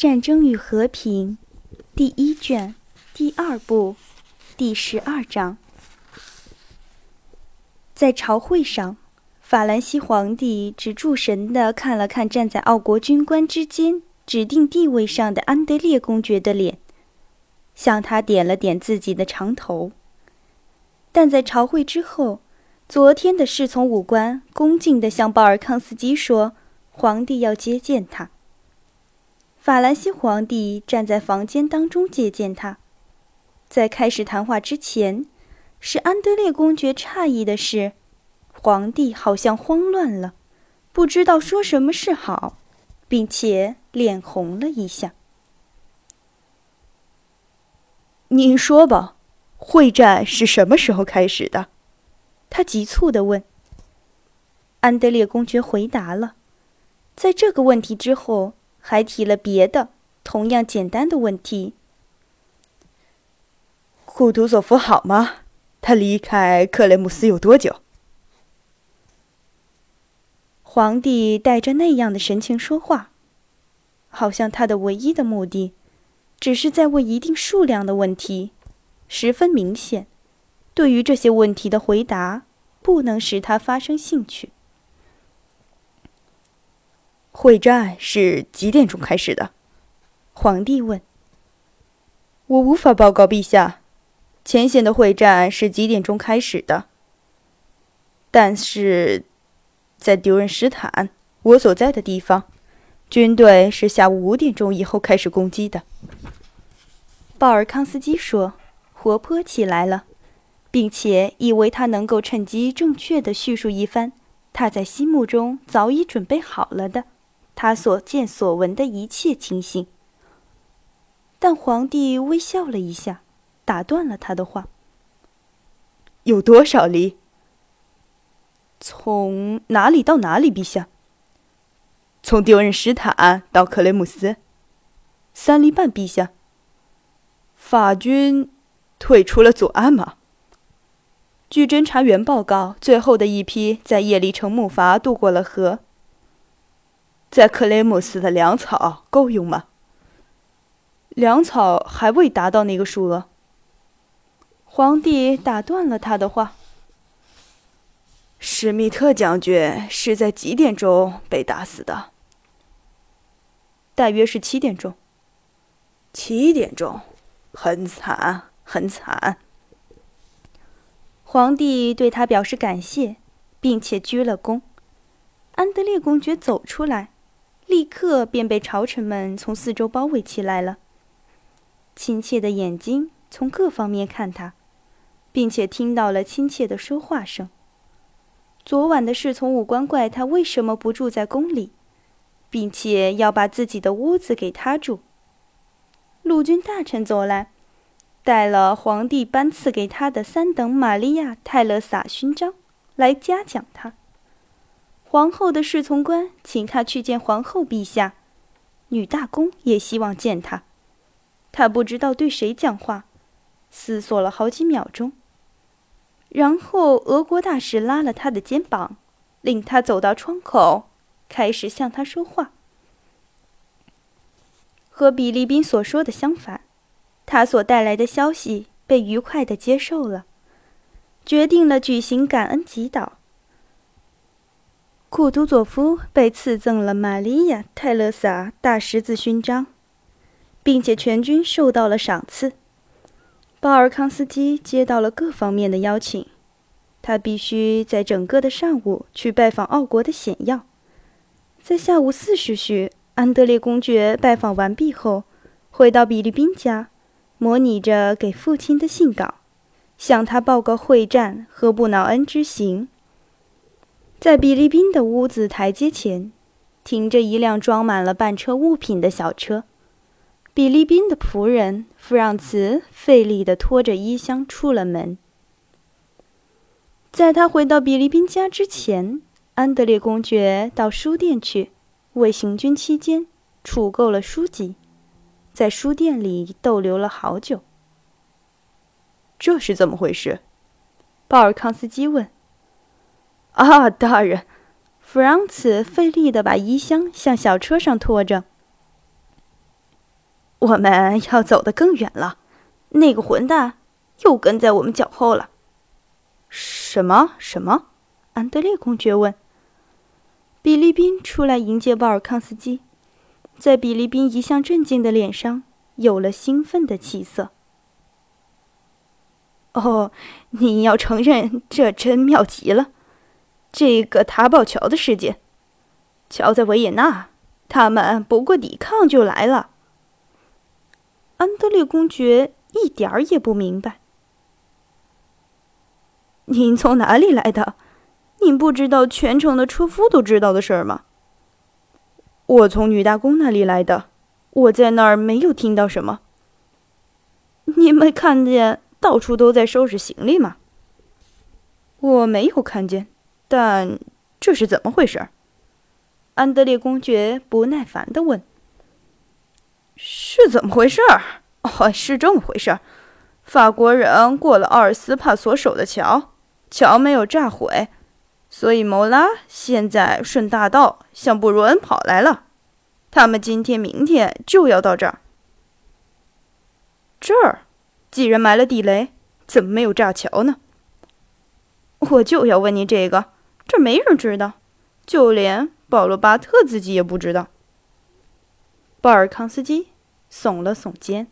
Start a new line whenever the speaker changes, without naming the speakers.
战争与和平》第一卷第二部第十二章。在朝会上，法兰西皇帝只注神地看了看站在奥国军官之间指定地位上的安德烈公爵的脸，向他点了点自己的长头。但在朝会之后，昨天的侍从武官恭敬地向鲍尔康斯基说：“皇帝要接见他。”法兰西皇帝站在房间当中接见他。在开始谈话之前，使安德烈公爵诧异的是，皇帝好像慌乱了，不知道说什么是好，并且脸红了一下。
您说吧。会战是什么时候开始的？
他急促地问。安德烈公爵回答了，在这个问题之后，还提了别的同样简单的问题。
库图佐夫好吗？他离开克雷姆斯有多久？
皇帝带着那样的神情说话，好像他的唯一的目的，只是在问一定数量的问题。十分明显，对于这些问题的回答不能使他发生兴趣。
会战是几点钟开始的？
皇帝问。
我无法报告陛下，前线的会战是几点钟开始的。但是，在丢人斯坦，我所在的地方，军队是下午五点钟以后开始攻击的。
鲍尔康斯基说。活泼起来了，并且以为他能够趁机正确的叙述一番他在心目中早已准备好了的他所见所闻的一切情形。但皇帝微笑了一下，打断了他的话：“
有多少里？
从哪里到哪里，陛下？
从丢人斯坦到克雷姆斯，
三里半，陛下。
法军。”退出了左岸吗？
据侦查员报告，最后的一批在夜里乘木筏渡过了河。
在克雷姆斯的粮草够用吗？
粮草还未达到那个数额。皇帝打断了他的话。
史密特将军是在几点钟被打死的？
大约是七点钟。
七点钟，很惨。很惨。
皇帝对他表示感谢，并且鞠了躬。安德烈公爵走出来，立刻便被朝臣们从四周包围起来了。亲切的眼睛从各方面看他，并且听到了亲切的说话声。昨晚的侍从武官怪他为什么不住在宫里，并且要把自己的屋子给他住。陆军大臣走来。带了皇帝颁赐给他的三等玛利亚泰勒萨勋章，来嘉奖他。皇后的侍从官请他去见皇后陛下，女大公也希望见他。他不知道对谁讲话，思索了好几秒钟，然后俄国大使拉了他的肩膀，令他走到窗口，开始向他说话。和比利宾所说的相反。他所带来的消息被愉快地接受了，决定了举行感恩祈祷。库图佐夫被赐赠了玛利亚·泰勒萨大十字勋章，并且全军受到了赏赐。鲍尔康斯基接到了各方面的邀请，他必须在整个的上午去拜访奥国的显要。在下午四时许，安德烈公爵拜访完毕后，回到比利宾家。模拟着给父亲的信稿，向他报告会战和布瑙恩之行。在比利宾的屋子台阶前，停着一辆装满了半车物品的小车。比利宾的仆人弗朗茨费力地拖着衣箱出了门。在他回到比利宾家之前，安德烈公爵到书店去，为行军期间储够了书籍。在书店里逗留了好久。
这是怎么回事？
鲍尔康斯基问。
“啊，大人！”
弗朗茨费力地把衣箱向小车上拖着。我们要走得更远了。那个混蛋又跟在我们脚后了。
什么？什么？
安德烈公爵问。比利宾出来迎接鲍尔康斯基，在比利宾一向镇静的脸上有了兴奋的气色。
哦，你要承认，这真妙极了。这个塔堡桥的事件，瞧在维也纳，他们不过抵抗就来了。
安德烈公爵一点儿也不明白。
您从哪里来的？您不知道全城的车夫都知道的事儿吗？我从女大公那里来的，我在那儿没有听到什么。你没看见到处都在收拾行李吗？我没有看见，但这是怎么回事？
安德烈公爵不耐烦地问：“
是怎么回事？哦，是这么回事。法国人过了阿尔斯帕所守的桥，桥没有炸毁。”所以，摩拉现在顺大道向布鲁恩跑来了。他们今天、明天就要到这儿。这儿，既然埋了地雷，怎么没有炸桥呢？我就要问你这个。这没人知道，就连保罗·巴特自己也不知道。
鲍尔康斯基耸了耸肩。